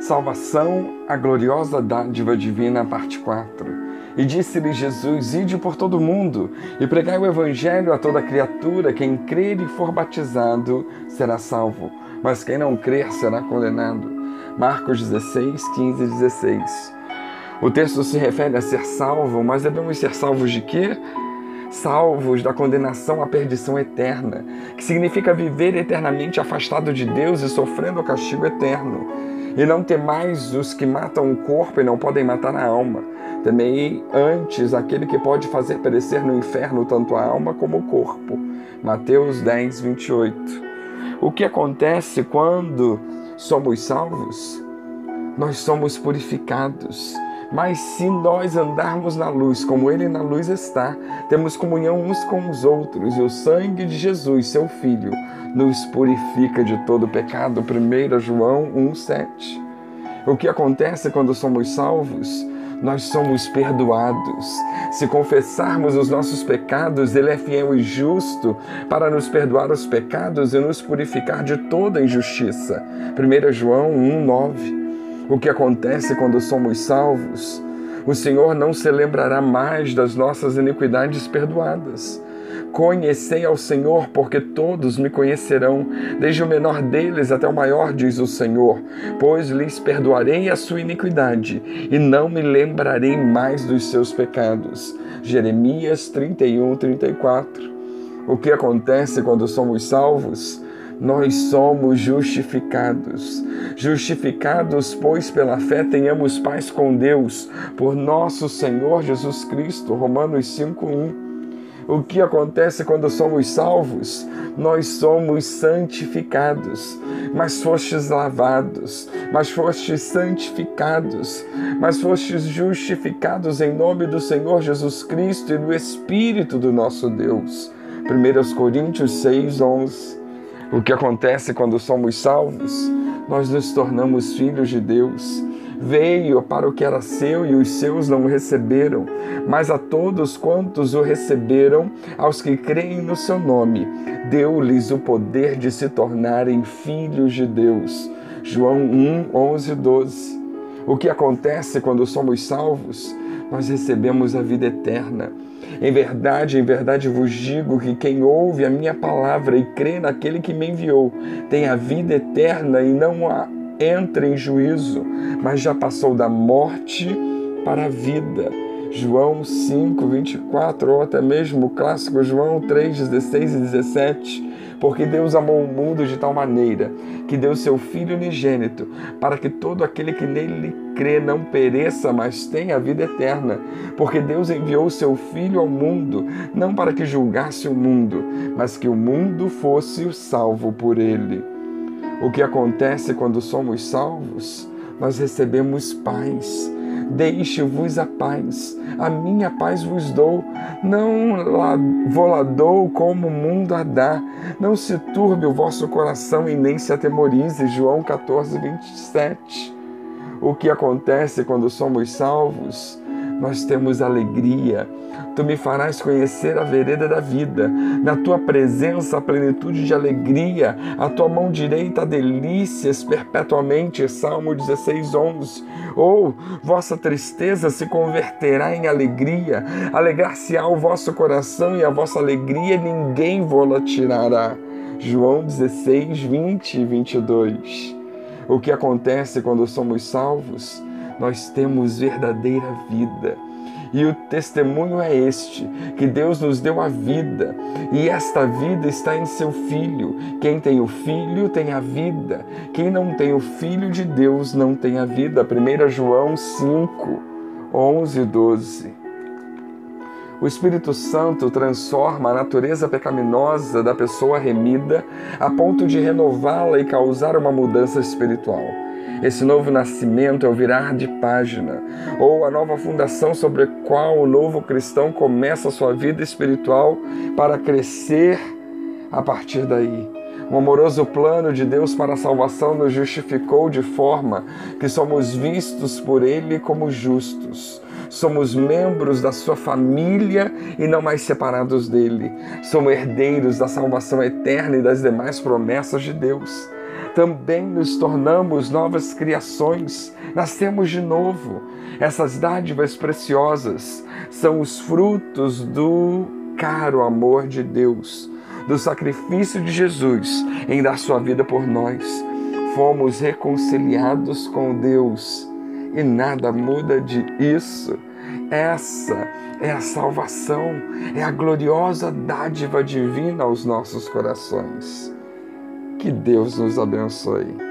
Salvação, a gloriosa dádiva divina, parte 4. E disse-lhe Jesus: Ide por todo o mundo e pregai o evangelho a toda criatura. Quem crer e for batizado será salvo, mas quem não crer será condenado. Marcos 16, 15 e 16. O texto se refere a ser salvo, mas devemos ser salvos de quê? salvos da condenação à perdição eterna, que significa viver eternamente afastado de Deus e sofrendo o castigo eterno e não temais os que matam o corpo e não podem matar a alma. Temei antes aquele que pode fazer perecer no inferno tanto a alma como o corpo. Mateus 10, 28. O que acontece quando somos salvos? Nós somos purificados mas se nós andarmos na luz, como Ele na luz está, temos comunhão uns com os outros, e o sangue de Jesus, seu Filho, nos purifica de todo pecado. 1 João 1,7. O que acontece quando somos salvos? Nós somos perdoados. Se confessarmos os nossos pecados, Ele é fiel e justo para nos perdoar os pecados e nos purificar de toda injustiça. 1 João 1,9 o que acontece quando somos salvos, o Senhor não se lembrará mais das nossas iniquidades perdoadas. Conhecei ao Senhor, porque todos me conhecerão, desde o menor deles até o maior, diz o Senhor, pois lhes perdoarei a sua iniquidade e não me lembrarei mais dos seus pecados. Jeremias 31, 34. O que acontece quando somos salvos? nós somos justificados. Justificados, pois pela fé tenhamos paz com Deus, por nosso Senhor Jesus Cristo. Romanos 5:1. O que acontece quando somos salvos? Nós somos santificados, mas fostes lavados, mas fostes santificados, mas fostes justificados em nome do Senhor Jesus Cristo e do Espírito do nosso Deus. 1 Coríntios 6, 11. O que acontece quando somos salvos? Nós nos tornamos filhos de Deus. Veio para o que era seu e os seus não o receberam, mas a todos quantos o receberam, aos que creem no seu nome, deu-lhes o poder de se tornarem filhos de Deus. João 1, 11, 12. O que acontece quando somos salvos? Nós recebemos a vida eterna. Em verdade, em verdade vos digo que quem ouve a minha palavra e crê naquele que me enviou tem a vida eterna e não a entra em juízo, mas já passou da morte para a vida. João 5, 24, ou até mesmo o clássico João 3, 16 e 17. Porque Deus amou o mundo de tal maneira que deu seu Filho unigênito, para que todo aquele que nele crê não pereça, mas tenha a vida eterna. Porque Deus enviou o seu Filho ao mundo, não para que julgasse o mundo, mas que o mundo fosse salvo por ele. O que acontece quando somos salvos? Nós recebemos paz Deixe-vos a paz, a minha paz vos dou. Não vou lá dou como o mundo a dá. Não se turbe o vosso coração e nem se atemorize. João 14, 27. O que acontece quando somos salvos? Nós temos alegria. Tu me farás conhecer a vereda da vida. Na tua presença, a plenitude de alegria. A tua mão direita, delícias perpetuamente. Salmo 16, 11. Ou vossa tristeza se converterá em alegria. Alegrar-se-á o vosso coração e a vossa alegria ninguém vos tirará. João 16, 20 e 22. O que acontece quando somos salvos? Nós temos verdadeira vida. E o testemunho é este: que Deus nos deu a vida, e esta vida está em seu Filho. Quem tem o Filho tem a vida. Quem não tem o Filho de Deus não tem a vida. 1 João 5, 11 e 12. O Espírito Santo transforma a natureza pecaminosa da pessoa remida a ponto de renová-la e causar uma mudança espiritual. Esse novo nascimento é o virar de página, ou a nova fundação sobre a qual o novo cristão começa a sua vida espiritual para crescer a partir daí. O amoroso plano de Deus para a salvação nos justificou de forma que somos vistos por Ele como justos. Somos membros da sua família e não mais separados dele. Somos herdeiros da salvação eterna e das demais promessas de Deus. também nos tornamos novas criações, nascemos de novo. Essas dádivas preciosas são os frutos do caro amor de Deus, do sacrifício de Jesus em dar sua vida por nós. Fomos reconciliados com Deus e nada muda de isso. Essa é a salvação, é a gloriosa dádiva divina aos nossos corações. Que Deus nos abençoe.